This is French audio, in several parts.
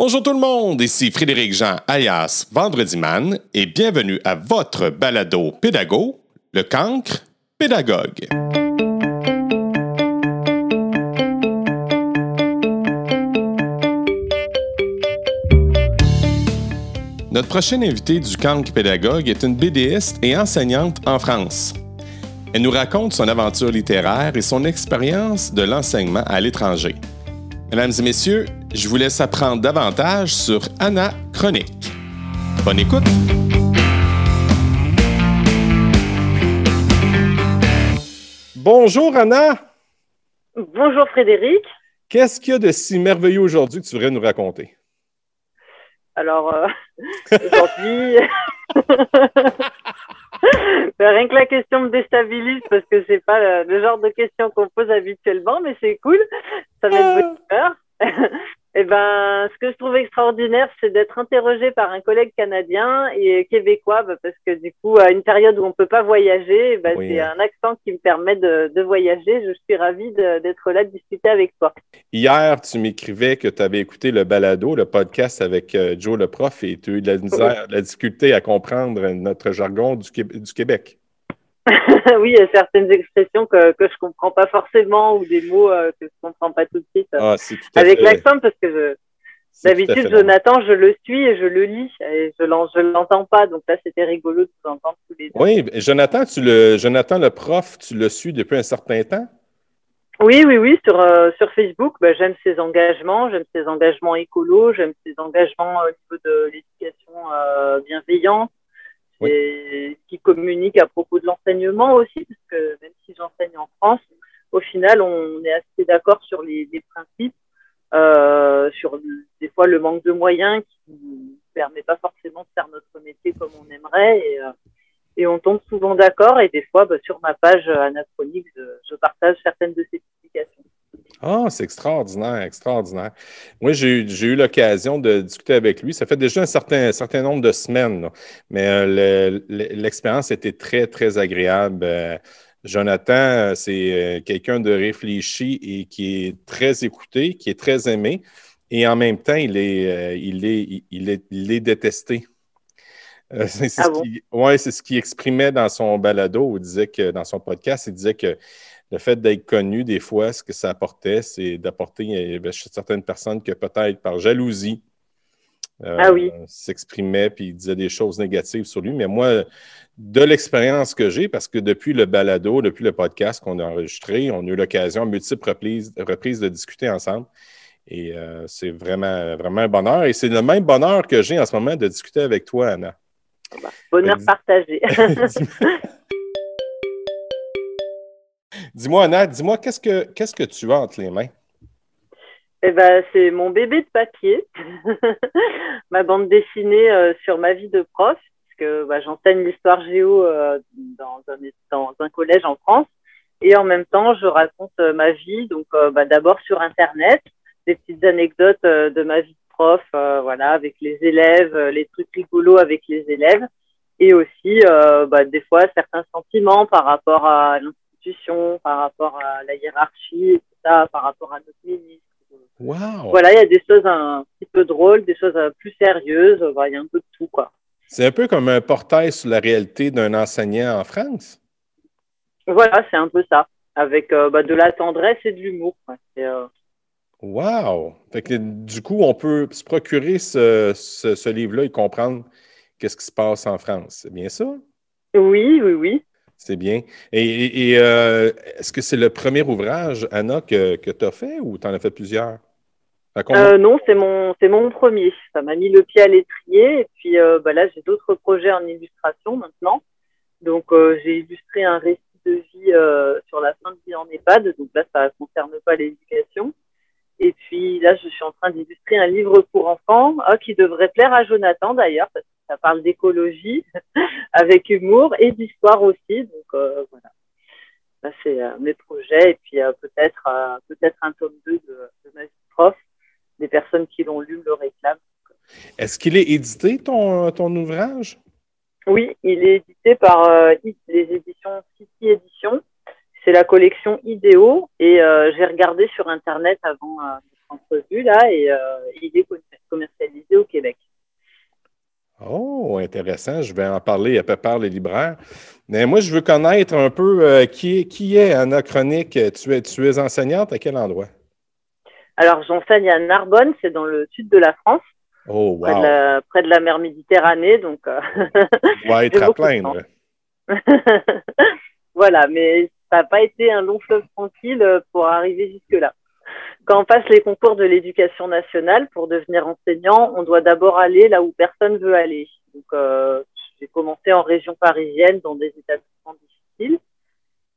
Bonjour tout le monde, ici Frédéric Jean alias Vendredi Man et bienvenue à votre balado pédago, le cancre pédagogue. Notre prochaine invitée du cancre pédagogue est une BDiste et enseignante en France. Elle nous raconte son aventure littéraire et son expérience de l'enseignement à l'étranger. Mesdames et messieurs, je vous laisse apprendre davantage sur Anna Chronique. Bonne écoute! Bonjour Anna! Bonjour Frédéric. Qu'est-ce qu'il y a de si merveilleux aujourd'hui que tu voudrais nous raconter? Alors, euh, aujourd'hui, ben, rien que la question me déstabilise parce que c'est pas le, genre de question qu'on pose habituellement, mais c'est cool. Ça met de peur. Eh ben, ce que je trouve extraordinaire, c'est d'être interrogé par un collègue canadien et québécois, bah, parce que du coup, à une période où on peut pas voyager, bah, c'est un accent qui me permet de, voyager. Je suis ravie d'être là, de discuter avec toi. Hier, tu m'écrivais que tu avais écouté le balado, le podcast avec euh, Joe le prof, et tu as eu de la, difficulté à comprendre notre jargon du Québec. oui, il y a certaines expressions que, que je comprends pas forcément ou des mots euh, que je comprends pas tout de suite. Ah, avec l'accent, parce que d'habitude, Jonathan, je le suis et je le lis et je ne l'entends pas. Donc là, c'était rigolo de vous entendre tous les deux. Oui, Jonathan, tu le, Jonathan, le prof, tu le suis depuis un certain temps? Oui, oui, oui, sur, euh, sur Facebook, ben, j'aime ses engagements, j'aime ses engagements écolos, j'aime ses engagements au niveau de l'éducation euh, et qui communique à propos de l'enseignement aussi, parce que même si j'enseigne en France, au final, on est assez d'accord sur les, les principes, euh, sur des fois le manque de moyens qui ne permet pas forcément de faire notre métier comme on aimerait. Et, euh, et on tombe souvent d'accord. Et des fois, bah, sur ma page anachronique, je, je partage certaines de ces publications. Ah, c'est extraordinaire, extraordinaire. Moi, j'ai eu l'occasion de discuter avec lui. Ça fait déjà un certain, certain nombre de semaines, mais euh, l'expérience était très, très agréable. Euh, Jonathan, euh, c'est quelqu'un de réfléchi et qui est très écouté, qui est très aimé, et en même temps, il est, il est, il est, il est détesté. c'est ah ce, ouais, ce qu'il exprimait dans son balado, il disait que dans son podcast, il disait que le fait d'être connu, des fois, ce que ça apportait, c'est d'apporter chez certaines personnes que peut-être par jalousie euh, ah s'exprimaient puis disaient des choses négatives sur lui. Mais moi, de l'expérience que j'ai, parce que depuis le balado, depuis le podcast qu'on a enregistré, on a eu l'occasion à multiples reprises, de discuter ensemble. Et euh, c'est vraiment, vraiment un bonheur. Et c'est le même bonheur que j'ai en ce moment de discuter avec toi, Anna. Bonheur partagé. Dis-moi, Anna, dis-moi, qu'est-ce que, qu'est-ce que tu as entre les mains? Eh ben, c'est mon bébé de papier, ma bande dessinée euh, sur ma vie de prof, puisque bah, j'enseigne l'histoire géo euh, dans, un, dans, un, collège en France, et en même temps, je raconte euh, ma vie, donc bah, d'abord sur Internet, des petites anecdotes de ma vie de prof, voilà, avec les élèves, les trucs rigolos avec les élèves, et aussi bah, des fois certains sentiments par rapport à par rapport à la hiérarchie, et tout ça, par rapport à notre ministre. Voilà, il y a des choses un petit peu drôles, des choses plus sérieuses, il y a un peu de tout, quoi. C'est un peu comme un portail sur la réalité d'un enseignant en France. Voilà, c'est un peu ça, avec euh, bah, de la tendresse et de l'humour. Euh... Wow! du coup, on peut se procurer ce, ce livre-là et comprendre qu'est-ce qui se passe en France. C'est bien ça? Oui, oui, oui. C'est bien. Et, euh, est-ce que c'est le premier ouvrage, Anna, que, que tu as fait ou tu en as fait plusieurs? Euh, non, c'est mon, c'est mon premier. Ça m'a mis le pied à l'étrier. Et puis euh, bah là, j'ai d'autres projets en illustration maintenant. Donc, j'ai illustré un récit de vie sur la fin de vie en EHPAD. Donc là, ça ne concerne pas l'éducation. Et puis là, je suis en train d'illustrer un livre pour enfants ah, qui devrait plaire à Jonathan d'ailleurs, ça parle d'écologie avec humour et d'histoire aussi. Donc euh, voilà, ça c'est euh, mes projets et puis euh, peut-être peut-être un tome 2 de, de, ma vie prof. Des personnes qui l'ont lu le réclament. Est-ce qu'il est édité ton, ton ouvrage? Oui, il est édité par les éditions City Éditions. C'est la collection Idéo et j'ai regardé sur internet avant notre entrevue là et il est commercialisé intéressant. Je vais en parler à peu près les libraires. Mais moi, je veux connaître un peu euh, qui, qui est Anna Chronique. Tu es, tu es enseignante à quel endroit? Alors, j'enseigne à Narbonne, c'est dans le sud de la France. Oh, wow. près, de la, près de la mer Méditerranée. Donc, euh, va être à plaindre. voilà, mais ça n'a pas été un long fleuve tranquille euh, pour arriver jusque-là. Quand on passe les concours de l'éducation nationale pour devenir enseignant, on doit d'abord aller là où personne veut aller. Donc, euh, j'ai commencé en région parisienne dans des établissements difficiles.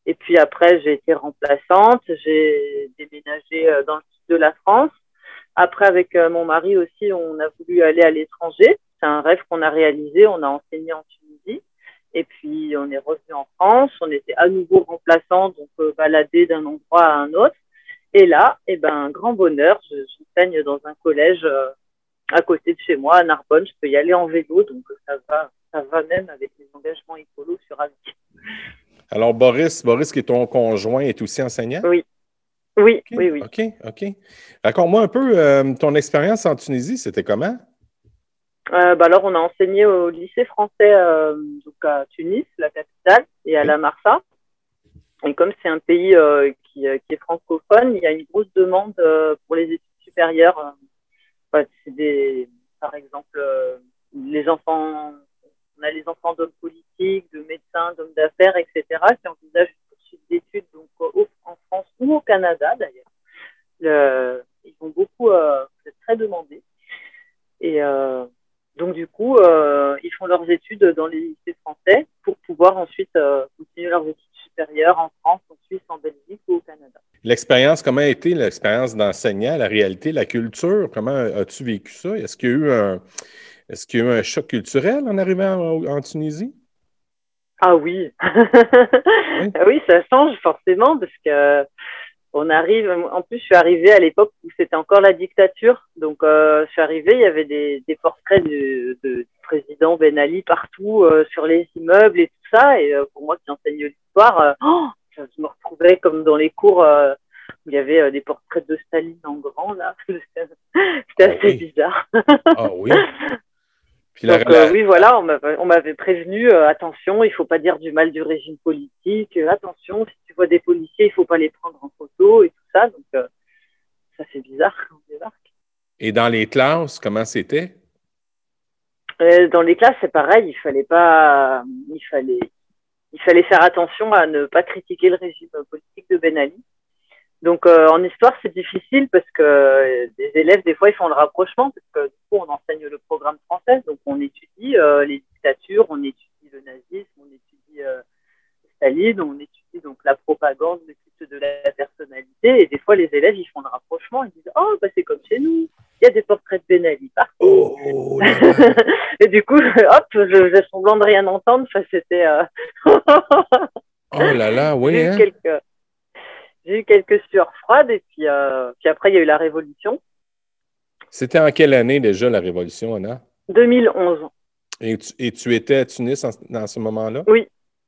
Et puis après, j'ai été remplaçante. J'ai déménagé euh, dans le sud de la France. Après, avec euh, mon mari aussi, on a voulu aller à l'étranger. C'est un rêve qu'on a réalisé. On a enseigné en Tunisie. Et puis, on est revenu en France. On était à nouveau remplaçant, donc baladé d'un endroit à un autre. Et là, eh ben, grand bonheur, j'enseigne dans un collège euh, à côté de chez moi, à Narbonne. Je peux y aller en vélo, donc ça va, ça va même avec les engagements écolos sur Avis. Alors, Boris, Boris, qui est ton conjoint, est aussi enseignant? Oui. Oui, oui, oui. OK, OK. Raconte-moi un peu euh, ton expérience en Tunisie, c'était comment? Euh, bah alors, on a enseigné au lycée français euh, donc à Tunis, la capitale, et à la Marsa. Et comme c'est un pays euh, qui, euh, qui, est francophone, il y a une grosse demande euh, pour les études supérieures. Par exemple, on a les enfants d'hommes politiques, de médecins, d'hommes d'affaires, etc., qui envisagent une poursuite d'études en France ou au Canada d'ailleurs. ils vont beaucoup, c'est très demandé. Et euh, donc, du coup, euh, ils font leurs études dans les lycées français pour pouvoir ensuite euh, continuer leurs études en France, en Suisse, en Belgique ou au Canada. L'expérience, comment a été l'expérience d'enseignant, la réalité, la culture? Comment as-tu vécu ça? Est-ce qu'il y a eu un, est-ce qu'il y a eu un choc culturel en arrivant en, en Tunisie? Ah oui. oui. oui, ça change forcément parce que on arrive, en plus, je suis arrivée à l'époque où c'était encore la dictature. Donc, euh, je suis arrivée, il y avait des, des portraits de, du président Ben Ali partout euh, sur les immeubles et tout ça. Et euh, pour moi qui enseigne l'histoire, euh, oh, je me retrouvais comme dans les cours euh, où il y avait des portraits de Staline en grand, là. c'était assez oui. bizarre. ah oui. Puis Donc, la... oui, voilà, on m'avait prévenu, attention, il faut pas dire du mal du régime politique, attention, si tu vois des policiers, il faut pas les prendre en photo et tout ça. Donc, euh, ça fait bizarre quand on débarque. Et dans les classes, comment c'était? Euh, dans les classes, c'est pareil. Il fallait pas, il fallait, il fallait faire attention à ne pas critiquer le régime politique de Ben Ali. Donc, euh, en histoire, c'est difficile parce que les élèves, des fois, ils font le rapprochement parce que du coup, on enseigne le programme français. Donc, on étudie euh, les dictatures, on étudie le nazisme, on étudie Staline, on étudie donc la propagande, le culte de la personnalité. Et des fois, les élèves, ils font le rapprochement. Ils disent Oh, bah, c'est comme chez nous. Il y a des portraits de Ben Ali partout. Oh, et du coup, hop, je faisais semblant de rien entendre. Enfin, c'était. Euh... oh là là, oui. J'ai hein? eu quelques, j'ai eu quelques sueurs froides. Et puis, euh... puis après, il y a eu la Révolution. C'était en quelle année déjà la Révolution, Anna? 2011. Et tu, et tu étais à Tunis en, dans ce moment-là? Oui.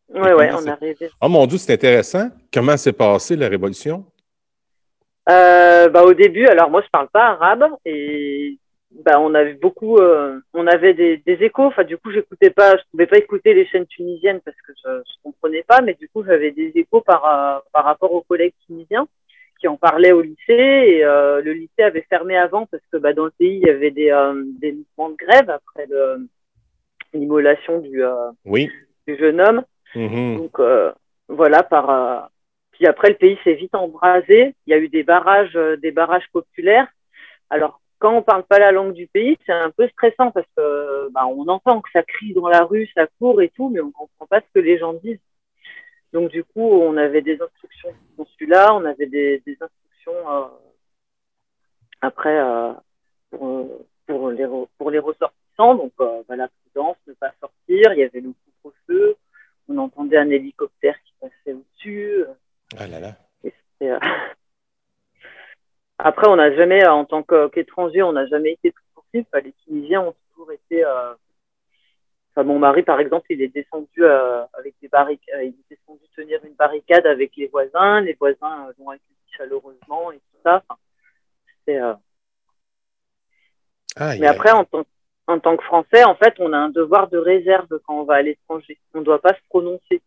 Oui, oui, on arrivait. Oh mon Dieu, c'est intéressant. Comment s'est passée la Révolution? Euh, bah, au début, alors moi, je parle pas arabe et bah, on avait beaucoup, euh, on avait des, des échos. Enfin, du coup, j'écoutais pas, je pouvais pas écouter les chaînes tunisiennes parce que je, je comprenais pas, mais du coup, j'avais des échos par, euh, par rapport aux collègues tunisiens qui en parlaient au lycée et euh, le lycée avait fermé avant parce que bah, dans le pays, il y avait des, des mouvements de grève après l'immolation du, oui. du jeune homme. Mm-hmm. Donc euh, voilà, par euh, puis après le pays s'est vite embrasé. Il y a eu des barrages, euh, des barrages populaires. Alors quand on parle pas la langue du pays, c'est un peu stressant parce que bah, on entend que ça crie dans la rue, ça court et tout, mais on comprend pas ce que les gens disent. Donc du coup, on avait des instructions du consulat, on avait des, instructions après pour, pour, les pour les ressortissants. Donc euh, bah, la prudence, ne pas sortir. Il y avait le couvre-feu on entendait un hélicoptère qui passait au-dessus. Ah là là. Euh... Après, on n'a jamais, en tant qu'étranger, on n'a jamais été pour cible. Les Tunisiens ont toujours été. Euh... Enfin, mon mari, par exemple, il est descendu euh, avec des barricades. Il est descendu tenir une barricade avec les voisins. Les voisins l'ont accueilli chaleureusement et tout ça. Enfin. Ah, Mais après, en tant en tant que Français, en fait, on a un devoir de réserve quand on va à l'étranger. On ne doit pas se prononcer.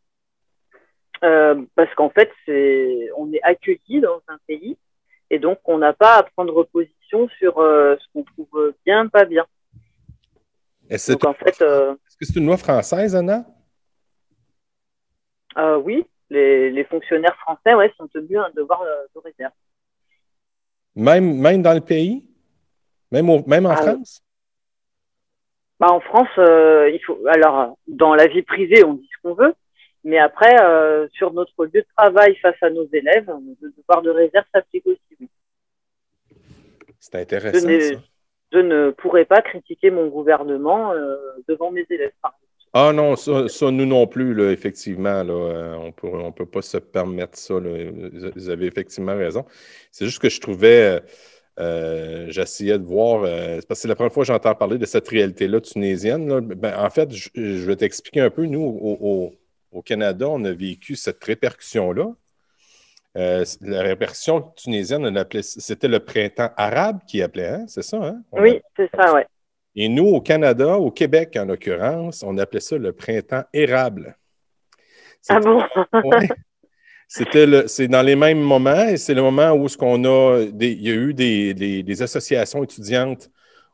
Euh, parce qu'en fait, c'est, on est accueilli dans un pays et donc on n'a pas à prendre position sur euh, ce qu'on trouve bien, pas bien. Est-ce en fait, euh, est-ce que c'est une loi française, Anna? oui, les, fonctionnaires français ouais, sont tenus à un devoir de réserve. Même, même dans le pays? Même, même en ah France? Bah, en France, euh, il faut. Alors, dans la vie privée, on dit ce qu'on veut, mais après, euh, sur notre lieu de travail face à nos élèves, le devoir de réserve s'applique aussi. Oui. C'est intéressant. Je, ne pourrais pas critiquer mon gouvernement euh, devant mes élèves. Ah non, ça, nous non plus, là, effectivement. Là, on peut, ne peut pas se permettre ça. Vous avez effectivement raison. C'est juste que je trouvais euh, j'essayais de voir, euh, parce que c'est la première fois que j'entends parler de cette réalité-là tunisienne. Ben, en fait, je, vais t'expliquer un peu. Nous, au, Canada, on a vécu cette répercussion-là. Euh, la répercussion tunisienne, c'était le printemps arabe qui appelait, hein? c'est ça? Hein? oui, c'est ça, oui. Et nous, au Canada, au Québec en l'occurrence, on appelait ça le printemps érable. Ah bon? C'était c'est dans les mêmes moments et c'est le moment où ce qu'on a il y a eu des, associations étudiantes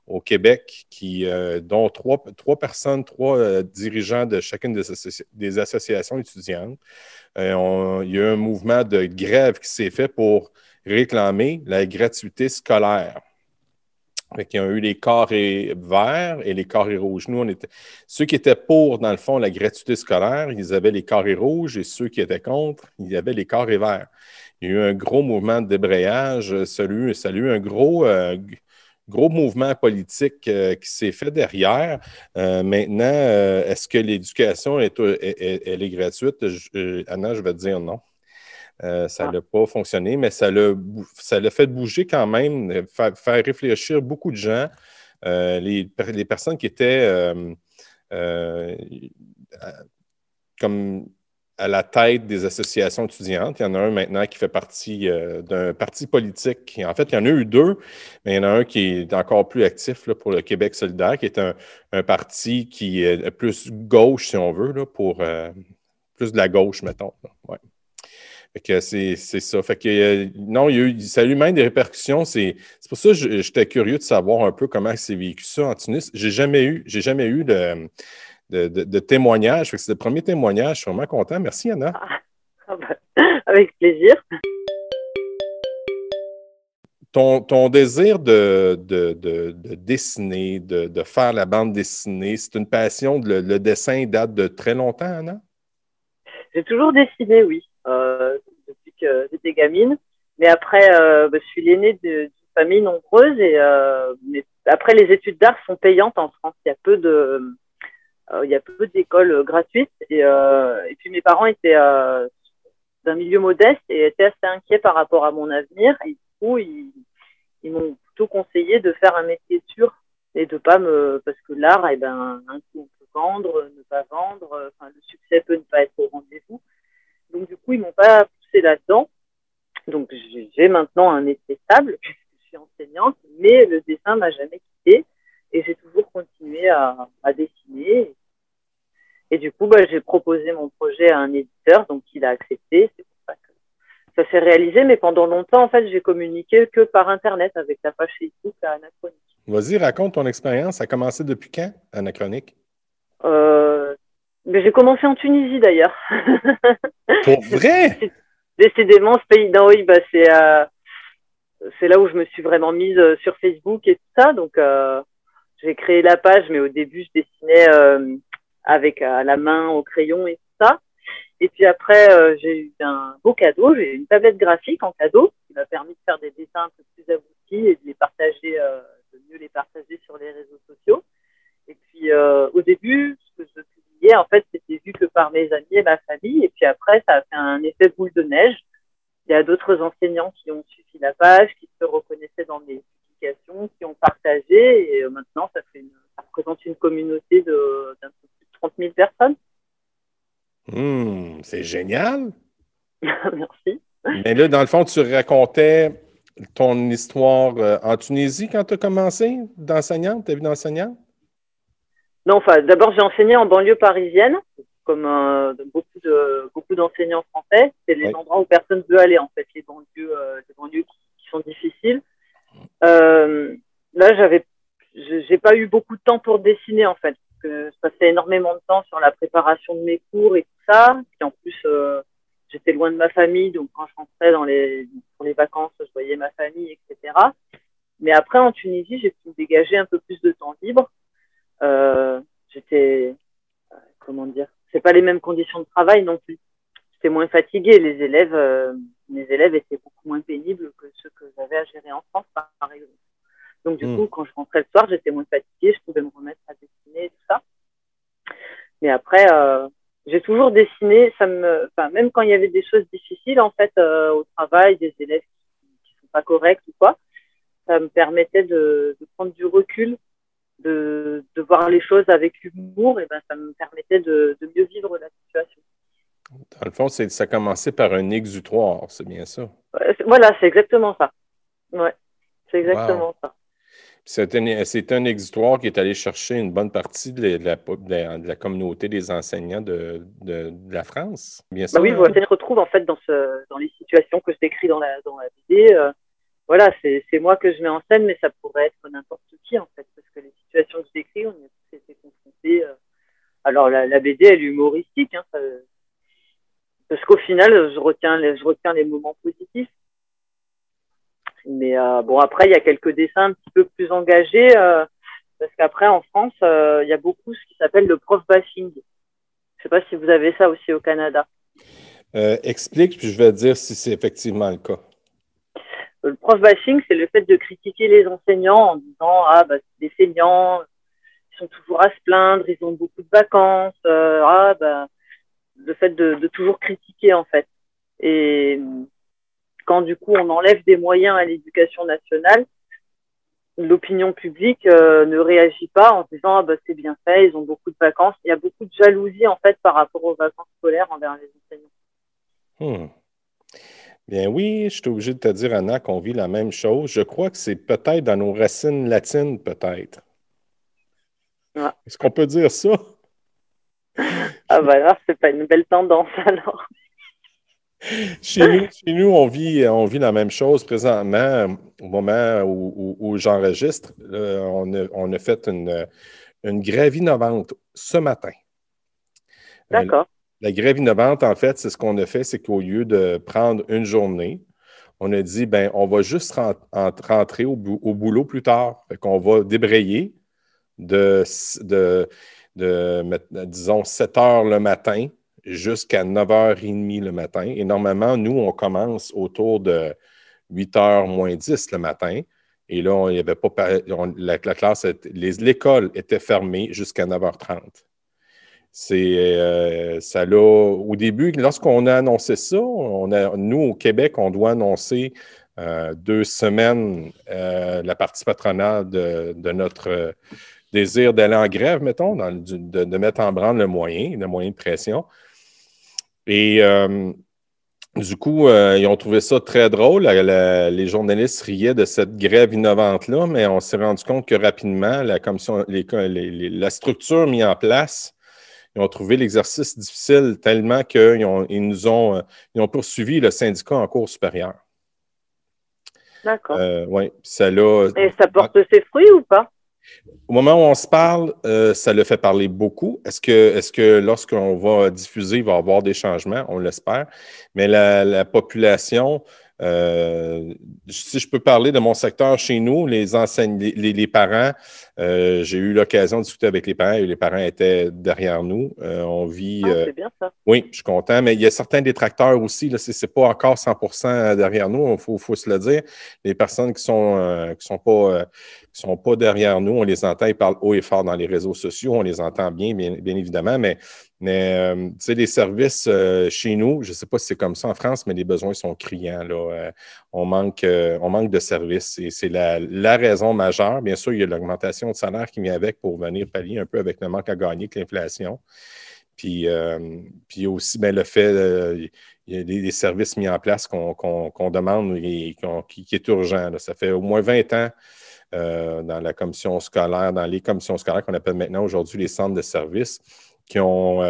au Québec euh, dont trois, trois personnes, trois euh, dirigeants de chacune des, associations étudiantes. Euh, il y a eu un mouvement de grève qui s'est fait pour réclamer la gratuité scolaire. Fait ont eu les carrés verts et les carrés rouges. Nous, on était. Ceux qui étaient pour, dans le fond, la gratuité scolaire, ils avaient les carrés rouges et ceux qui étaient contre, ils avaient les carrés verts. Il y a eu un gros mouvement de débrayage, salut, salut, un gros, euh, gros mouvement politique euh, qui s'est fait derrière. Euh, maintenant, est-ce que l'éducation est, elle est gratuite? Anna, je vais te dire non. Euh, ça n'a ah. pas fonctionné, mais ça l'a fait bouger quand même, euh, faire, réfléchir beaucoup de gens. Euh, les, personnes qui étaient comme à la tête des associations étudiantes. Il y en a un maintenant qui fait partie d'un parti politique. En fait, il y en a eu deux, mais il y en a un qui est encore plus actif pour le Québec solidaire, qui est un, parti qui est plus gauche, si on veut, là, pour plus de la gauche, mettons. Ouais. Fait que c'est ça. Fait que euh, non, il y a eu, ça a eu même des répercussions. C'est pour ça que j'étais curieux de savoir un peu comment c'est vécu ça en Tunis. J'ai jamais eu, j'ai jamais eu de, de, de, témoignage. C'est le premier témoignage. Je suis vraiment content. Merci, Anna. Ah, ah ben, avec plaisir. Ton, ton, désir de, de, de, dessiner, de, faire la bande dessinée, c'est une passion. Le, le, dessin date de très longtemps, Anna? J'ai toujours dessiné, oui. Euh, depuis que j'étais gamine. Mais après, euh, bah, je suis l'aînée d'une famille nombreuse et euh, après les études d'art sont payantes en France. Il y a peu de il y a peu d'écoles gratuites et, et puis mes parents étaient d'un milieu modeste et étaient assez inquiets par rapport à mon avenir. Et du coup, ils, ils m'ont plutôt conseillé de faire un métier sûr et de pas me parce que l'art, eh ben, un coup on peut vendre, ne pas vendre, enfin le succès peut ne pas être au rendez-vous. Donc, du coup, ils m'ont pas poussé là-dedans. Donc, j'ai maintenant un métier stable, puisque je suis enseignante, mais le dessin m'a jamais quitté et j'ai toujours continué à, dessiner. Et du coup, bah, j'ai proposé mon projet à un éditeur, donc il a accepté. C'est pour ça que ça s'est réalisé, mais pendant longtemps, en fait, j'ai communiqué que par Internet avec la page Facebook à Anachronique. Vas-y, raconte ton expérience. Ça a commencé depuis quand, Anachronique? Euh, j'ai commencé en Tunisie d'ailleurs. Pour vrai? Décidément, ce pays. Non, oui, bah, c'est euh, c'est là où je me suis vraiment mise euh, sur Facebook et tout ça. Donc, euh, j'ai créé la page, mais au début, je dessinais euh, avec la main, au crayon et tout ça. Et puis après, j'ai eu un beau cadeau. J'ai eu une tablette graphique en cadeau qui m'a permis de faire des dessins un peu plus aboutis et de les partager, de mieux les partager sur les réseaux sociaux. Et puis, au début, ce que je en fait, c'était vu que par mes amis et ma famille. Et puis après, ça a fait un effet boule de neige. Il y a d'autres enseignants qui ont suivi la page, qui se reconnaissaient dans mes publications, qui ont partagé. Et euh, maintenant, ça, fait représente une communauté de, d'un peu plus de 30 000 personnes. Hmm, c'est génial. Merci. Mais là, dans le fond, tu racontais ton histoire euh, en Tunisie quand tu as commencé d'enseignante, ta vie d'enseignante? Non, enfin, d'abord, j'ai enseigné en banlieue parisienne, comme euh, beaucoup de beaucoup d'enseignants français. C'est les endroits où personne veut aller, en fait, les banlieues, euh, les banlieues qui, sont difficiles. Euh, là, j'avais, j'ai pas eu beaucoup de temps pour dessiner, en fait, parce que je passais énormément de temps sur la préparation de mes cours et tout ça. Et en plus, j'étais loin de ma famille, donc quand je rentrais dans les, pour les vacances, je voyais ma famille, etc. Mais après, en Tunisie, j'ai pu dégager un peu plus de temps libre. Euh, j'étais, euh, comment dire, c'est pas les mêmes conditions de travail non plus. J'étais moins fatiguée. Les élèves, euh, mes élèves étaient beaucoup moins pénibles que ceux que j'avais à gérer en France, par, exemple. Donc du hmm. coup, quand je rentrais le soir, j'étais moins fatiguée, je pouvais me remettre à dessiner et tout ça. Mais après, euh, j'ai toujours dessiné. Ça me, enfin, même quand il y avait des choses difficiles en fait euh, au travail, des élèves qui, sont pas corrects ou quoi, ça me permettait de, de prendre du recul, de, de, voir les choses avec humour, et ben ça me permettait de, de mieux vivre la situation. Dans le fond, ça a commencé par un exutoire, c'est bien ça? Voilà, c'est exactement ça. Ouais, c'est exactement ça. C'est un, un, exitoire qui est allé chercher une bonne partie de la, de la, communauté des enseignants de, de, la France. Bien sûr. Bah oui, vous se retrouve en fait dans, ce, dans les situations que je décris dans la, dans la BD. Euh, voilà, c'est moi que je mets en scène, mais ça pourrait être n'importe qui en fait, parce que les situations que je décris, on a tous été confrontés. Euh, alors la, BD, elle est humoristique, hein, parce qu'au final, je retiens, je retiens les moments positifs. Mais euh, bon, après, il y a quelques dessins un petit peu plus engagés, euh, parce qu'après, en France, il y a beaucoup ce qui s'appelle le prof bashing. Je ne sais pas si vous avez ça aussi au Canada. explique, puis je vais dire si c'est effectivement le cas. Le prof bashing, c'est le fait de critiquer les enseignants en disant Ah, bah, c'est des feignants, ils sont toujours à se plaindre, ils ont beaucoup de vacances. ah, bah, le fait de, de toujours critiquer, en fait. Et quand du coup on enlève des moyens à l'éducation nationale, l'opinion publique euh, ne réagit pas en disant ah bah c'est bien fait, ils ont beaucoup de vacances. Il y a beaucoup de jalousie en fait par rapport aux vacances scolaires envers les enseignants. Hmm. Bien oui, je suis obligé de te dire, Anna, qu'on vit la même chose. Je crois que c'est peut-être dans nos racines latines, peut-être. Est-ce qu'on peut dire ça? ah bah alors, c'est pas une belle tendance alors. Chez nous, on, vit, on vit la même chose présentement. Au moment où, j'enregistre, on a, fait une, une grève innovante ce matin. Euh, D'accord. La grève innovante, en fait, c'est ce qu'on a fait, c'est qu'au lieu de prendre une journée, on a dit, ben, on va juste rentrer au, boulot plus tard. Fait qu'on va débrayer de, de, de, disons, 7 heures le matin jusqu'à 9h30 le matin. Et normalement, nous, on commence autour de 8h moins 10 le matin. Et là, il y avait pas, la, classe, l'école était fermée jusqu'à 9h30. C'est euh, ça là, au début, lorsqu'on a annoncé ça, on a, nous, au Québec, on doit annoncer euh, deux semaines euh, la partie patronale de, notre désir d'aller en grève, mettons, de, mettre en branle le moyen, le moyen de pression. Et du coup, ils ont trouvé ça très drôle. les journalistes riaient de cette grève innovante-là, mais on s'est rendu compte que rapidement, la la structure mise en place, ils ont trouvé l'exercice difficile tellement qu'ils ils nous ont, euh, ils ont poursuivi le syndicat en cours supérieur. D'accord. oui, ça l'a. Et ça porte ses fruits ou pas? Au moment où on se parle, euh, ça le fait parler beaucoup. Est-ce que, est que lorsqu'on va diffuser, il va y avoir des changements? On l'espère. Mais la population euh, si je peux parler de mon secteur chez nous, les enseignants, les, parents, euh, j'ai eu l'occasion de discuter avec les parents et les parents étaient derrière nous. Euh, on vit. Ah, c'est bien ça. Oui, je suis content, mais il y a certains détracteurs aussi. Ce n'est pas encore 100% derrière nous, il faut, faut, se le dire. Les personnes qui sont qui sont pas sont pas derrière nous, on les entend, ils parlent haut et fort dans les réseaux sociaux, on les entend bien, bien, bien évidemment, mais mais, euh, tu sais, les services euh, chez nous, je ne sais pas si c'est comme ça en France, mais les besoins sont criants. Là. Euh, on, manque, on manque de services et c'est la, raison majeure. Bien sûr, il y a l'augmentation de salaire qui vient avec pour venir pallier un peu avec le manque à gagner que l'inflation. Puis, puis aussi, bien, le fait, il y a des, services mis en place qu'on demande et qui, qui, est urgent. Ça fait au moins 20 ans dans la commission scolaire, dans les commissions scolaires qu'on appelle maintenant aujourd'hui les centres de services, qui ont,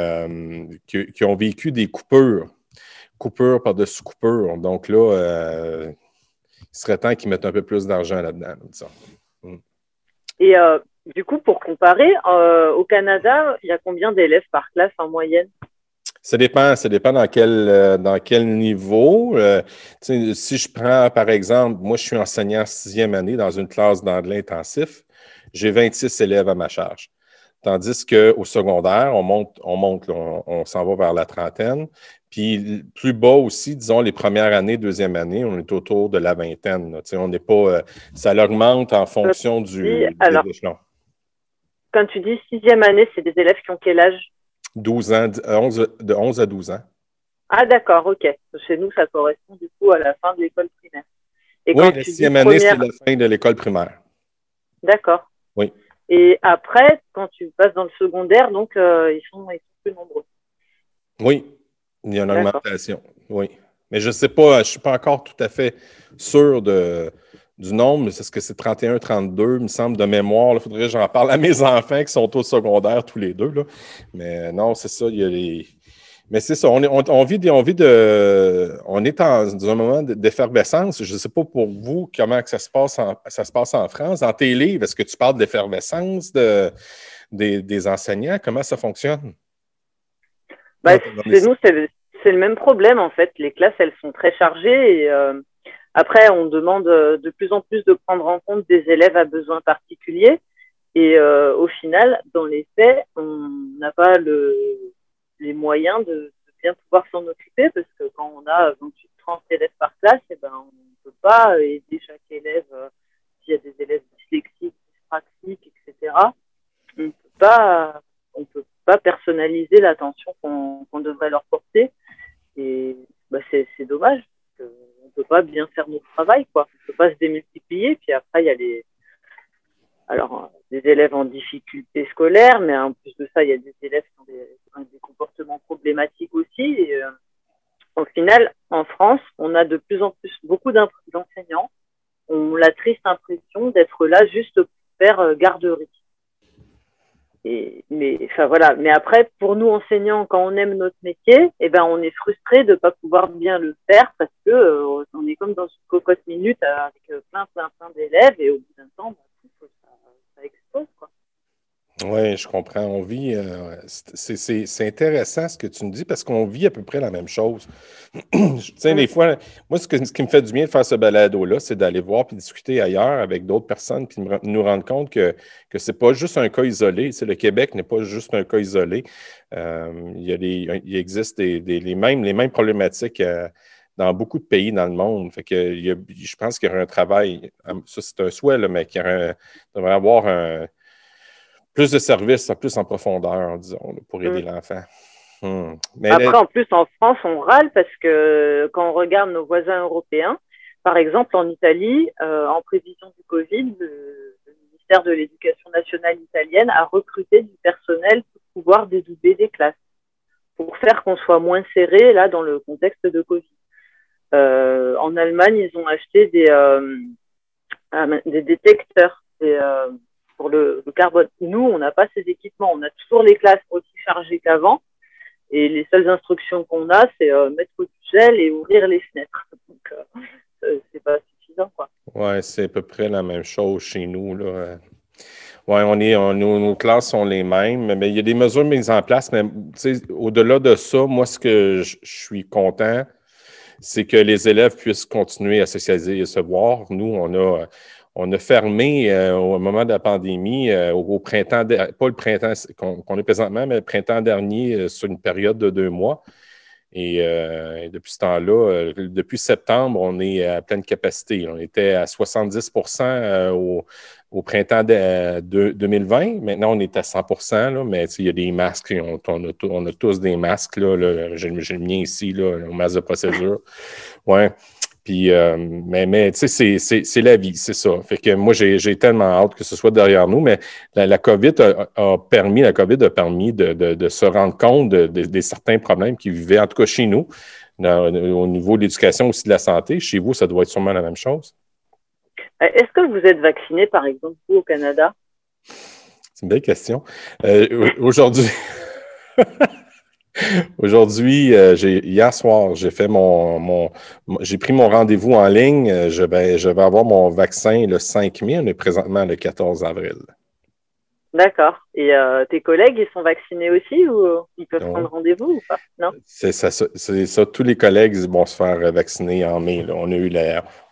qui, ont vécu des coupures, coupures par-dessus coupures. Donc là, il serait temps qu'ils mettent un peu plus d'argent là-dedans, mm. Et du coup, pour comparer, au Canada, il y a combien d'élèves par classe en moyenne? Ça dépend, ça dépend dans quel, euh, dans quel niveau. Euh, si je prends, par exemple, moi, je suis enseignant sixième année dans une classe d'anglais intensif, j'ai 26 élèves à ma charge. Tandis qu'au secondaire, on monte, on monte, on, s'en va vers la trentaine. Puis plus bas aussi, disons, les premières années, deuxième année, on est autour de la vingtaine. on n'est pas. Euh, ça l'augmente en fonction du, alors, Quand tu dis sixième année, c'est des élèves qui ont quel âge? 12 ans, 11, de 11 à 12 ans. Ah, d'accord, OK. Chez nous, ça correspond du coup à la fin de l'école primaire. Et oui, la sixième année, c'est la fin de l'école primaire. D'accord. Et après, quand tu passes dans le secondaire, donc, euh, ils, sont, plus nombreux. Oui, il y a une augmentation. Oui. Mais je ne sais pas, je ne suis pas encore tout à fait sûr de, du nombre, c'est ce que c'est 31, 32, il me semble, de mémoire. Il faudrait que j'en parle à mes enfants qui sont au secondaire tous les deux. Là. Mais non, c'est ça, il y a les. Mais c'est ça, on, vit, de. On est dans un moment d'effervescence. Je ne sais pas pour vous comment que ça, se passe en, ça se passe en France. En télé, est-ce que tu parles d'effervescence de, des, enseignants? Comment ça fonctionne? Ben, nous, c'est le, même problème, en fait. Les classes, elles sont très chargées et. Euh, après, on demande euh, de plus en plus de prendre en compte des élèves à besoins particuliers. Et euh, au final, dans les faits, on n'a pas le, les moyens de, bien pouvoir s'en occuper parce que quand on a 28, 30 élèves par classe, eh ben, on ne peut pas aider chaque élève euh, s'il y a des élèves dyslexiques, dyspraxiques, etc. On peut pas, on peut pas personnaliser l'attention qu'on devrait leur porter. Et bah, c'est dommage peut pas bien faire notre travail, quoi. On peut pas se démultiplier. Puis après, il y a les, alors, des élèves en difficulté scolaire, mais en plus de ça, il y a des élèves qui ont des, comportements problématiques aussi. Euh, au final, en France, on a de plus en plus beaucoup d'enseignants ont la triste impression d'être là juste pour faire euh, garderie mais enfin voilà. Mais après, pour nous enseignants, quand on aime notre métier, eh ben on est frustré de pas pouvoir bien le faire parce que euh, on est comme dans une cocotte minute avec euh, plein plein plein d'élèves et au bout d'un temps, bah, Oui, je comprends. On vit. Euh, c'est intéressant ce que tu nous dis parce qu'on vit à peu près la même chose. tu sais, des fois, moi, ce, qui me fait du bien de faire ce balado-là, c'est d'aller voir puis discuter ailleurs avec d'autres personnes puis nous rendre compte que, que ce n'est pas juste un cas isolé. le Québec n'est pas juste un cas isolé. Euh, il, y a il existe des, les, mêmes, les mêmes problématiques. Euh, dans beaucoup de pays dans le monde. Fait que je pense qu'il y aura un travail, ça c'est un souhait, mais qu'il devrait y avoir un, plus de services, plus en profondeur, disons, pour aider mm. l'enfant. Hmm. Après, en plus, en France, on râle parce que quand on regarde nos voisins européens, par exemple, en Italie, euh, en prévision du Covid, le, ministère de l'Éducation nationale italienne a recruté du personnel pour pouvoir dédoubler des classes, pour faire qu'on soit moins serré là dans le contexte de Covid. Euh, en Allemagne, ils ont acheté des, euh, détecteurs, des, pour le, carbone. Nous, on n'a pas ces équipements. On a toujours les classes aussi chargées qu'avant. Et les seules instructions qu'on a, c'est euh, mettre du gel et ouvrir les fenêtres. Donc, euh, euh, c'est pas suffisant, quoi. Ouais, c'est à peu près la même chose chez nous, là. Ouais, on est, nos, classes sont les mêmes, mais il y a des mesures mises en place. Mais au-delà de ça, moi, ce que je suis content, c'est que les élèves puissent continuer à socialiser et se voir. Nous, on a, on a fermé euh, au moment de la pandémie, euh, au, printemps, pas le printemps qu'on est présentement, mais le printemps dernier, euh, sur une période de deux mois. Et, depuis ce temps-là, depuis septembre, on est à pleine capacité. On était à 70% au, au, printemps de, 2020. Maintenant, on est à 100 là, mais il y a des masques. On, on, a, tous des masques. J'ai le mien ici, là, un masque de procédure. Ouais. Puis, euh, mais, mais tu sais, c'est la vie, c'est ça. Fait que moi, j'ai tellement hâte que ce soit derrière nous, mais la, COVID a, permis, la COVID a permis de, de, se rendre compte de, de, certains problèmes qui vivaient, en tout cas chez nous, au niveau de l'éducation aussi de la santé. Chez vous, ça doit être sûrement la même chose. Est-ce que vous êtes vacciné, par exemple, vous, au Canada? C'est une belle question. Euh, aujourd'hui, aujourd'hui, euh, hier soir, j'ai fait mon, mon, j'ai pris mon rendez-vous en ligne. Je vais, je vais avoir mon vaccin le 5 mai. On est présentement le 14 avril. D'accord. Et euh, tes collègues, ils sont vaccinés aussi ou ils peuvent prendre rendez-vous ou pas? Non? C'est ça, ça. Tous les collègues vont se faire vacciner en mai. On a eu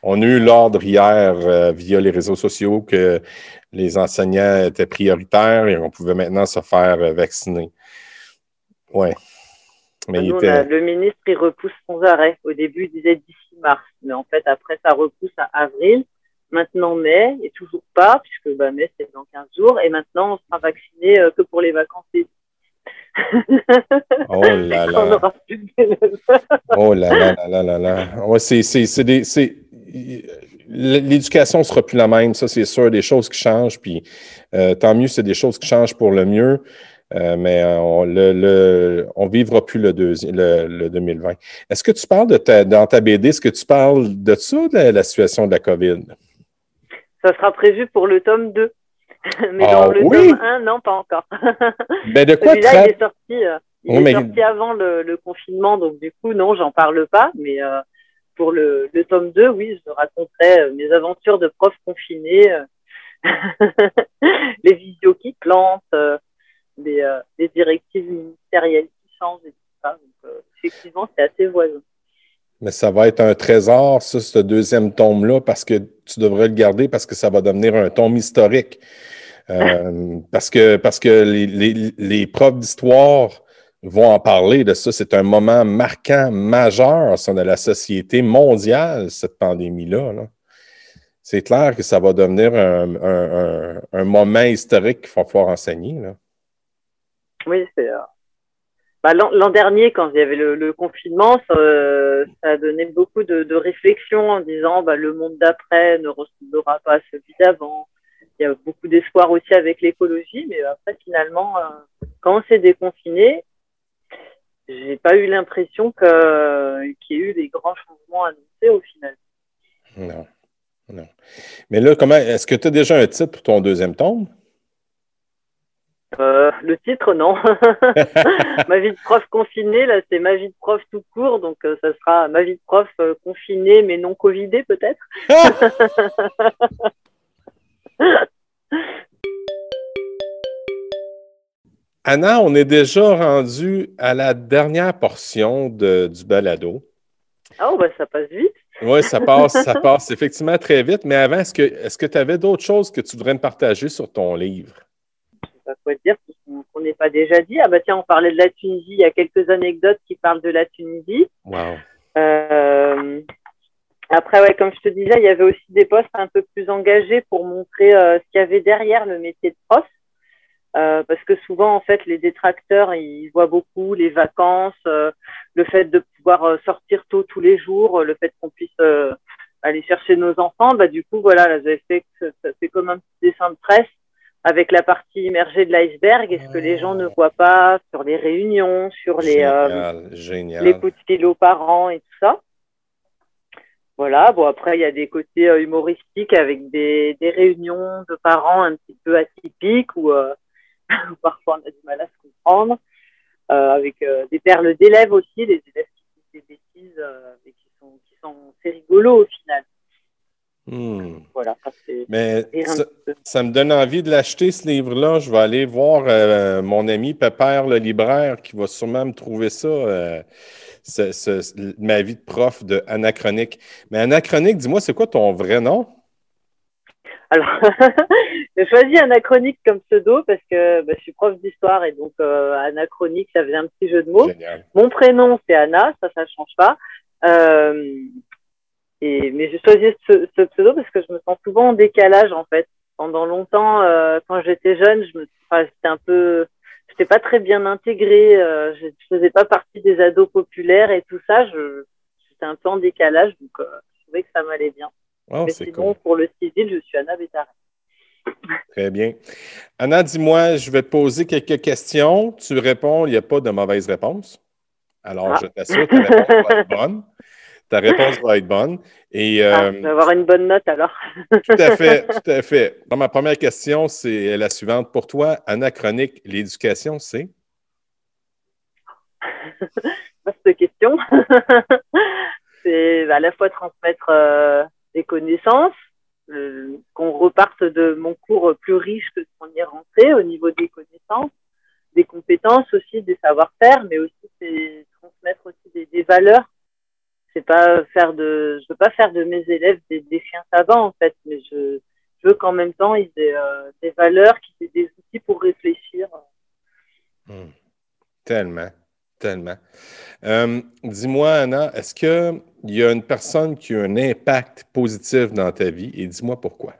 on a eu l'ordre hier euh, via les réseaux sociaux que les enseignants étaient prioritaires et on pouvait maintenant se faire vacciner. Oui. Mais le ministre, il repousse sans arrêt. Au début, il disait d'ici mars. Mais en fait, après, ça repousse à avril maintenant mai, et toujours pas, puisque bah, mai c'est dans 15 jours, et maintenant on sera vacciné euh, que pour les vacances oh là là. oh là là là là là Ouais, c'est, c'est, des, c'est... L'éducation ne sera plus la même, ça c'est sûr, des choses qui changent, puis euh, tant mieux, c'est des choses qui changent pour le mieux. Euh, mais on le, le, on vivra plus le, deuxième, le, 2020. Est-ce que tu parles de ta, dans ta BD, est-ce que tu parles de ça, de la situation de la COVID? Ça sera prévu pour le tome 2. mais dans ah le tome 1, non, pas encore. mais de quoi Celui-là, il est sorti, euh, il est sorti avant le, confinement, donc du coup, non, j'en parle pas. Mais euh, pour le, le, tome 2, oui, je raconterai euh, mes aventures de prof confiné, les visios qui plantent, les, les, directives ministérielles qui changent et tout ça. Donc, effectivement, c'est assez voisin. Mais ça va être un trésor, ça, ce deuxième tome-là, parce que tu devrais le garder parce que ça va devenir un tome historique. Euh, parce que, parce que les, les, les profs d'histoire vont en parler de ça. C'est un moment marquant, majeur ça, de la société mondiale, cette pandémie-là. C'est clair que ça va devenir un, un, un, moment historique qu'il va falloir enseigner. Là. Oui, c'est euh, bah, L'an dernier, quand il y avait le, confinement, ça, ça, a beaucoup de, de réflexions en disant bah, le monde d'après ne ressemblera pas à celui d'avant. Il y a beaucoup d'espoir aussi avec l'écologie, mais après, finalement, euh, quand on s'est déconfiné, j'ai pas eu l'impression qu'il y ait eu des grands changements annoncés au final. Non. non. Mais là, comment est-ce que tu as déjà un titre pour ton deuxième tome? Euh, le titre, non. ma vie de prof confinée, là, c'est ma vie de prof tout court, donc euh, ça sera ma vie de prof euh, confinée mais non covidée peut-être. Anna, on est déjà rendu à la dernière portion de, du balado. Oh, ben ça passe vite. Oui, ça passe, ça passe effectivement très vite. Mais avant, est-ce que tu avais d'autres choses que tu voudrais me partager sur ton livre? Quoi dire qu'on n'est pas déjà dit. Ah bah tiens, on parlait de la Tunisie, il y a quelques anecdotes qui parlent de la Tunisie. Euh, après, ouais, comme je te disais, il y avait aussi des postes un peu plus engagés pour montrer euh, ce qu'il y avait derrière le métier de prof. Euh, parce que souvent, en fait, les détracteurs, ils voient beaucoup les vacances, le fait de pouvoir sortir tôt tous les jours, le fait qu'on puisse aller chercher nos enfants. Bah, du coup, voilà, là, fait, c'est comme un petit dessin de presse avec la partie immergée de l'iceberg et ce que les gens ne voient pas sur les réunions, sur les, euh, les coups de stylo par an et tout ça? Voilà, bon après il y a des côtés euh, humoristiques avec des, des, réunions de parents un petit peu atypiques où, euh, parfois on a du mal à se comprendre, euh, avec des perles d'élèves aussi, des élèves qui font des bêtises et qui sont, qui sont c'est rigolo au final. Hmm. Voilà, Mais ça, me donne envie de l'acheter, ce livre-là. Je vais aller voir euh, mon ami Pépère le libraire qui va sûrement me trouver ça, euh, ma vie de prof de Anachronique. Mais Anachronique, dis-moi, c'est quoi ton vrai nom? Alors, j'ai choisi Anachronique comme pseudo parce que bah, je suis prof d'histoire et donc euh, Anachronique, ça faisait un petit jeu de mots. Mon prénom, c'est Anna, ça, ça ne change pas. Et, mais j'ai choisi ce, ce, pseudo parce que je me sens souvent en décalage en fait. Pendant longtemps, euh, quand j'étais jeune, je me, enfin, j'étais un peu, j'étais pas très bien intégrée. Euh, je, je faisais pas partie des ados populaires et tout ça. Je, j'étais un peu en décalage, donc euh, je trouvais que ça m'allait bien. Oh, mais sinon, pour le civil, je suis Anna Bétard. Très bien. Anna, dis-moi, je vais te poser quelques questions. Tu réponds, il n'y a pas de mauvaise réponse. Alors, ah. je t'assure que la réponse va être bonne. Ta réponse va être bonne. Et, ah, euh, avoir une bonne note alors. tout à fait, tout à fait. ma première question, c'est la suivante. Pour toi, anachronique, l'éducation, c'est? Vaste question. c'est à la fois transmettre euh, des connaissances, qu'on reparte de mon cours plus riche que ce qu'on y est rentré au niveau des connaissances, des compétences aussi, des savoir-faire, mais aussi c'est transmettre aussi des, des valeurs. C'est pas faire de, je veux pas faire de mes élèves des, des chiens savants en fait, mais je, je veux qu'en même temps ils aient euh, des valeurs, qu'ils aient des outils pour réfléchir. Hmm. Tellement. Tellement. Euh, dis-moi, Anna, est-ce qu'il y a une personne qui a un impact positif dans ta vie? Et dis-moi pourquoi?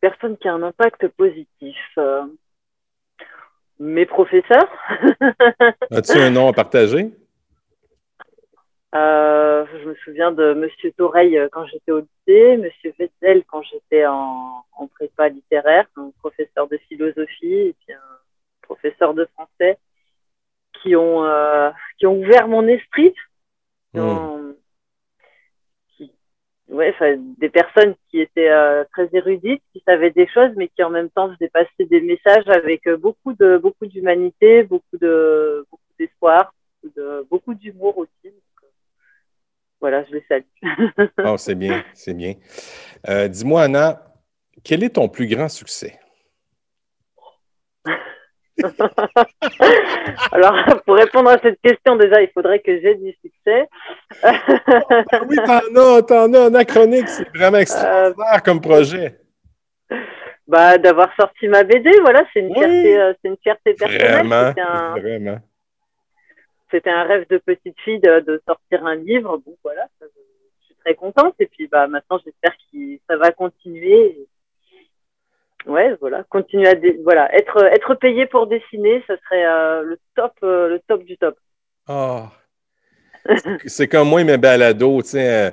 Personne qui a un impact positif. Euh, mes professeurs. As-tu un nom à partager? Euh, je me souviens de M. Toreil quand j'étais au lycée, M. Wetzel quand j'étais en, en, prépa littéraire, un professeur de philosophie et puis un professeur de français qui ont, euh, qui ont ouvert mon esprit. Ouais, des personnes qui étaient euh, très érudites, qui savaient des choses, mais qui en même temps faisaient passer des messages avec euh, beaucoup de beaucoup d'humanité, beaucoup de beaucoup d'espoir, beaucoup d'humour aussi. Voilà, je les salue. oh, c'est bien, c'est bien. Dis-moi, Anna, quel est ton plus grand succès? Alors, pour répondre à cette question, déjà, il faudrait que j'ai du succès. Ah oui, t'en as, t'en as. Anachronique, c'est vraiment extraordinaire comme projet. Bah, d'avoir sorti ma BD, voilà, c'est une, fierté, euh, c'est une fierté personnelle. Vraiment, un, vraiment. C'était un rêve de petite fille de, sortir un livre. Bon, voilà, je suis très contente. Et puis, bah, maintenant, j'espère que ça va continuer ouais, voilà, continuer à voilà, être être payé pour dessiner, ça serait euh, le top euh, le top du top. Oh. c'est comme moi mes balados, tu sais. Euh,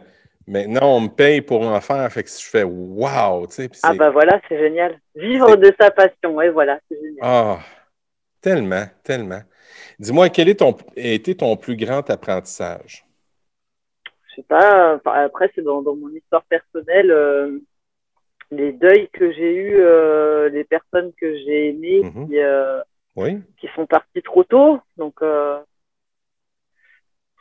maintenant, on me paye pour en faire, fait que je fais wow, tu sais. Ah bah voilà, c'est génial. Vivre de sa passion, ouais, voilà, c'est génial. Ah, tellement, tellement. Dis-moi, quel est ton, a été ton plus grand apprentissage? Je sais pas, après, c'est dans, dans, mon histoire personnelle les deuils que j'ai eus, euh, les personnes que j'ai aimées mhm. qui, euh, qui sont parties trop tôt. Donc, euh,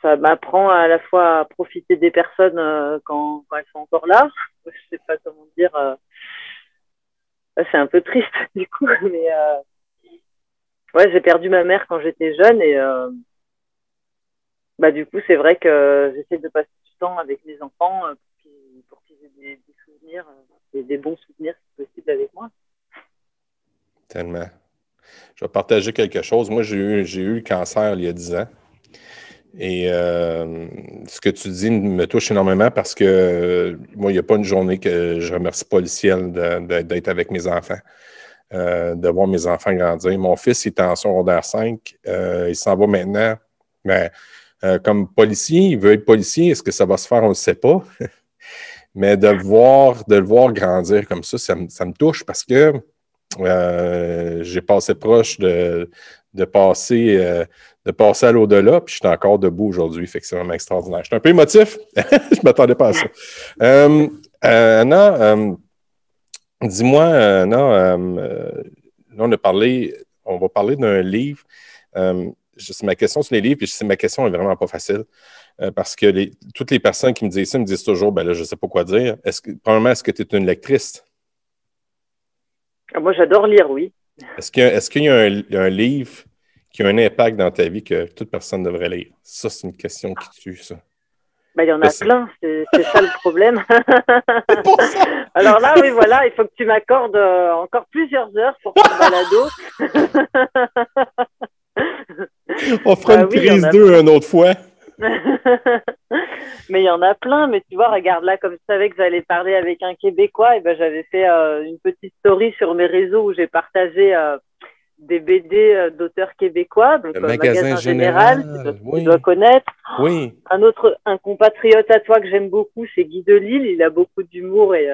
ça m'apprend à la fois à profiter des personnes quand, quand, elles sont encore là. Je sais pas comment dire. c'est un peu triste du coup, mais ouais, j'ai perdu ma mère quand j'étais jeune et bah du coup, c'est vrai que j'essaie de passer du temps avec mes enfants pour qu'ils aient des, souvenirs des bons souvenirs si possible avec moi. Tellement. Je vais partager quelque chose. Moi, j'ai eu, eu le cancer il y a 10 ans. Et euh, ce que tu dis me touche énormément parce que moi, il n'y a pas une journée que je remercie pas le ciel d'être avec mes enfants, euh, de voir mes enfants grandir. Mon fils est en secondaire 5. Euh, il s'en va maintenant. Mais comme policier, il veut être policier. Est-ce que ça va se faire? On ne sait pas. Mais de voir, de le voir grandir comme ça, ça, me touche parce que euh, j'ai passé proche de, passer, euh, de passer à l'au-delà, puis je suis encore debout aujourd'hui. Fait que c'est vraiment extraordinaire. Je suis un peu émotif. je ne m'attendais pas à ça. Euh, Anna, dis-moi, Anna, là, on a parlé, on va parler d'un livre. c'est ma question sur les livres, puis ma question est vraiment pas facile. Euh, parce que toutes les personnes qui me disent ça me disent toujours, ben là, je ne sais pas quoi dire. Est-ce que, premièrement, est-ce que tu es une lectrice? Ah, moi, j'adore lire, oui. Est-ce qu'il y a, un, livre qui a un impact dans ta vie que toute personne devrait lire? Ça, c'est une question qui tue, ça. Ben, il y en a plein, c'est ça le problème. Alors là, oui, voilà, il faut que tu m'accordes euh, encore plusieurs heures pour ton balado. On fera une bah prise 2 une autre fois. mais il y en a plein. Mais tu vois, regarde là, comme je savais que j'allais parler avec un Québécois, et ben j'avais fait euh, une petite story sur mes réseaux où j'ai partagé euh, des BD euh, d'auteurs québécois, donc le magasin, général, tu, dois connaître. Oui. Un autre, un compatriote à toi que j'aime beaucoup, c'est Guy Delisle. Il a beaucoup d'humour et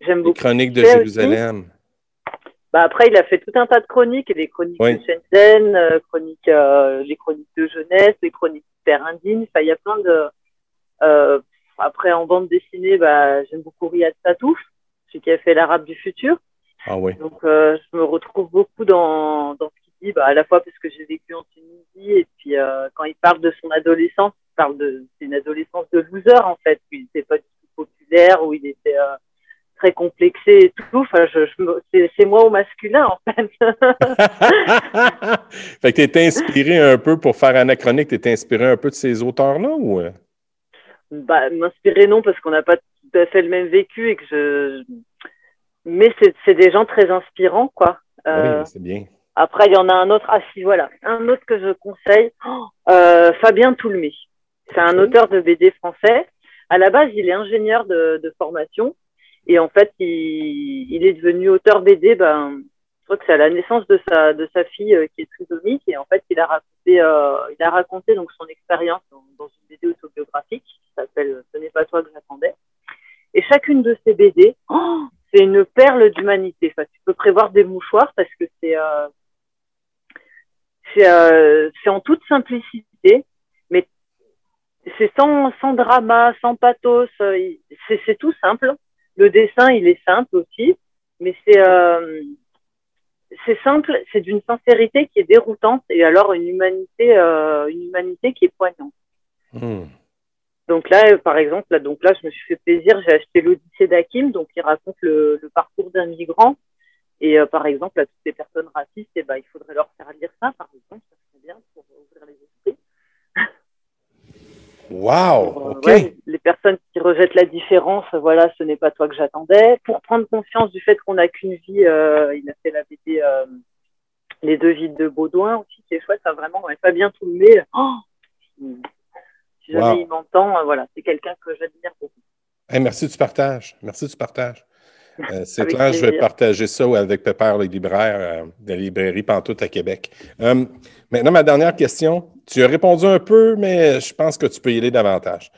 j'aime beaucoup. Chroniques de Jérusalem. Bah après, il a fait tout un tas de chroniques, les chroniques de Shenzhen, chroniques, les chroniques de jeunesse, les chroniques père indigne. Enfin, il y a plein de. Euh, après, en bande dessinée, bah, j'aime beaucoup Riyad Satouf, celui qui a fait l'arabe du futur. Ah. Donc, euh, je me retrouve beaucoup dans, dans ce qu'il dit, bah, à la fois parce que j'ai vécu en Tunisie et puis euh, quand il parle de son adolescence, il parle de c'est une adolescence de loser en fait, où il n'était pas du tout populaire, où il était euh, très complexé et tout. Enfin, je, je c'est, moi au masculin en fait. fait que tu es inspiré un peu pour faire anachronique, tu es inspiré un peu de ces auteurs-là ou? bah, m'inspirer non parce qu'on n'a pas tout à fait le même vécu et que je mais c'est c'est des gens très inspirants quoi. Euh, Oui, c'est bien. après il y en a un autre ah si voilà. Un autre que je conseille oh, euh, Fabien Toulmé c'est un auteur de BD français. À la base il est ingénieur de, de formation. Et en fait il, il est devenu auteur BD ben je crois que c'est à la naissance de sa de sa fille euh, qui est trisomique. Et en fait il a raconté euh, il a raconté donc son expérience dans, dans une BD autobiographique qui s'appelle Ce n'est pas toi que j'attendais. Et chacune de ces BD oh, c'est une perle d'humanité enfin tu peux prévoir des mouchoirs parce que c'est euh, c'est euh, en toute simplicité mais c'est sans sans drama sans pathos euh, c'est tout simple le dessin il est simple aussi mais c'est euh, c'est simple, c'est d'une sincérité qui est déroutante et alors une humanité, une humanité qui est poignante. Hmm. Donc là, euh, par exemple, là, donc là, je me suis fait plaisir, j'ai acheté l'Odyssée d'Hakim, donc il raconte le, le parcours d'un migrant. Et euh, par exemple, à toutes les personnes racistes, eh ben, il faudrait leur faire lire ça, par exemple, ça serait bien pour ouvrir les esprits. Wow! Euh, OK. ouais, les personnes qui rejettent la différence, voilà, ce n'est pas toi que j'attendais. Pour prendre conscience du fait qu'on n'a qu'une vie, euh, il a fait la BD Les deux vies de Baudouin aussi, qui est chouette, ça vraiment, ouais, Fabien Toulmé. Oh si jamais Wow. il m'entend, euh, voilà, c'est quelqu'un que j'admire beaucoup. Hey, merci du partage. Merci du partage. Euh, c'est clair, je vais partager ça avec Pépère, le libraire euh, de la librairie Pantoute à Québec. Euh, maintenant, ma dernière question. Tu as répondu un peu, mais je pense que tu peux y aller davantage.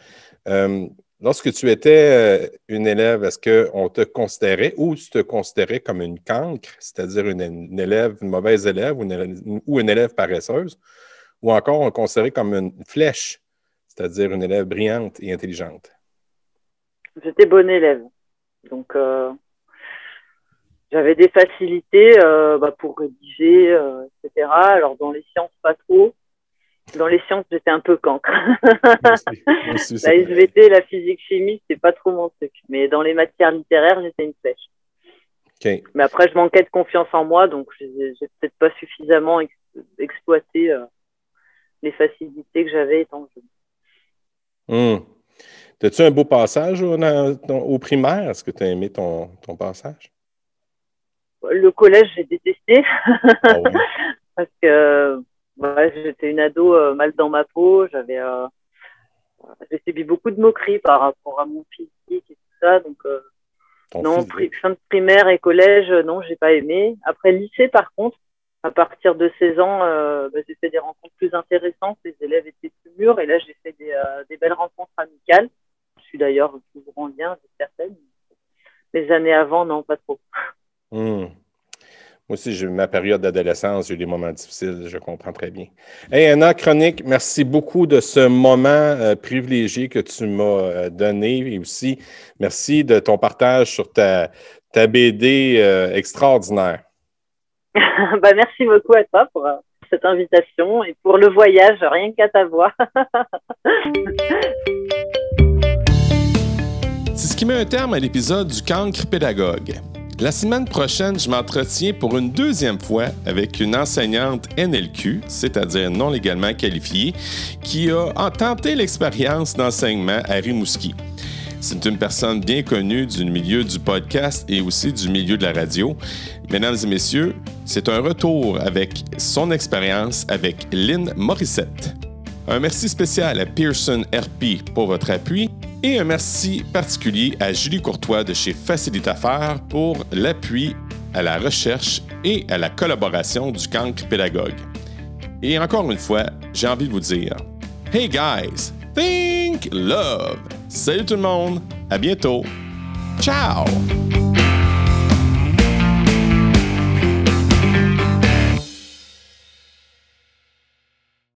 Lorsque tu étais une élève, est-ce qu'on te considérait ou tu te considérais comme une cancre, c'est-à-dire une, une élève, une mauvaise élève ou une, élève- ou une élève paresseuse, ou encore on te considérait comme une flèche, c'est-à-dire une élève brillante et intelligente? J'étais bonne élève. Donc, euh, j'avais des facilités euh, bah, pour rédiger, euh, etc. Alors, dans les sciences, pas trop. Dans les sciences, j'étais un peu cancre. La SVT, la physique-chimie, c'est pas trop mon truc. Mais dans les matières littéraires, j'étais une flèche. Mais après, je manquais de confiance en moi, donc j'ai peut-être pas suffisamment ex- exploité les facilités que j'avais étant jeune. Hmm. As-tu un beau passage au, dans- dans- au primaire? Est-ce que tu as aimé ton, ton passage? Le collège, j'ai détesté. Ah parce que ouais, j'étais une ado euh, mal dans ma peau, j'avais euh, j'ai subi beaucoup de moqueries par rapport à mon physique et tout ça, donc euh, non, physique. fin de primaire et collège, non, j'ai pas aimé. Après lycée, par contre, à partir de 16 ans, euh, bah, j'ai fait des rencontres plus intéressantes, les élèves étaient plus mûrs et là j'ai fait des, euh, des belles rencontres amicales. Je suis d'ailleurs toujours en lien avec certaines. Les années avant, non, pas trop. Hmm. Moi aussi, j'ai eu ma période d'adolescence, j'ai eu des moments difficiles, je comprends très bien. Hey, Anna Chronique, merci beaucoup de ce moment euh, privilégié que tu m'as donné et aussi merci de ton partage sur ta, BD extraordinaire. bah, merci beaucoup à toi pour euh, cette invitation et pour le voyage, rien qu'à ta voix. C'est ce qui met un terme à l'épisode du cancre pédagogue. La semaine prochaine, je m'entretiens pour une deuxième fois avec une enseignante NLQ, c'est-à-dire non légalement qualifiée, qui a tenté l'expérience d'enseignement à Rimouski. C'est une personne bien connue du milieu du podcast et aussi du milieu de la radio. Mesdames et messieurs, c'est un retour avec son expérience avec Lynn Morissette. Un merci spécial à Pearson RP pour votre appui et un merci particulier à Julie Courtois de chez Facilite Faire pour l'appui à la recherche et à la collaboration du cancre pédagogue. Et encore une fois, j'ai envie de vous dire Hey guys, think love! Salut tout le monde, à bientôt! Ciao!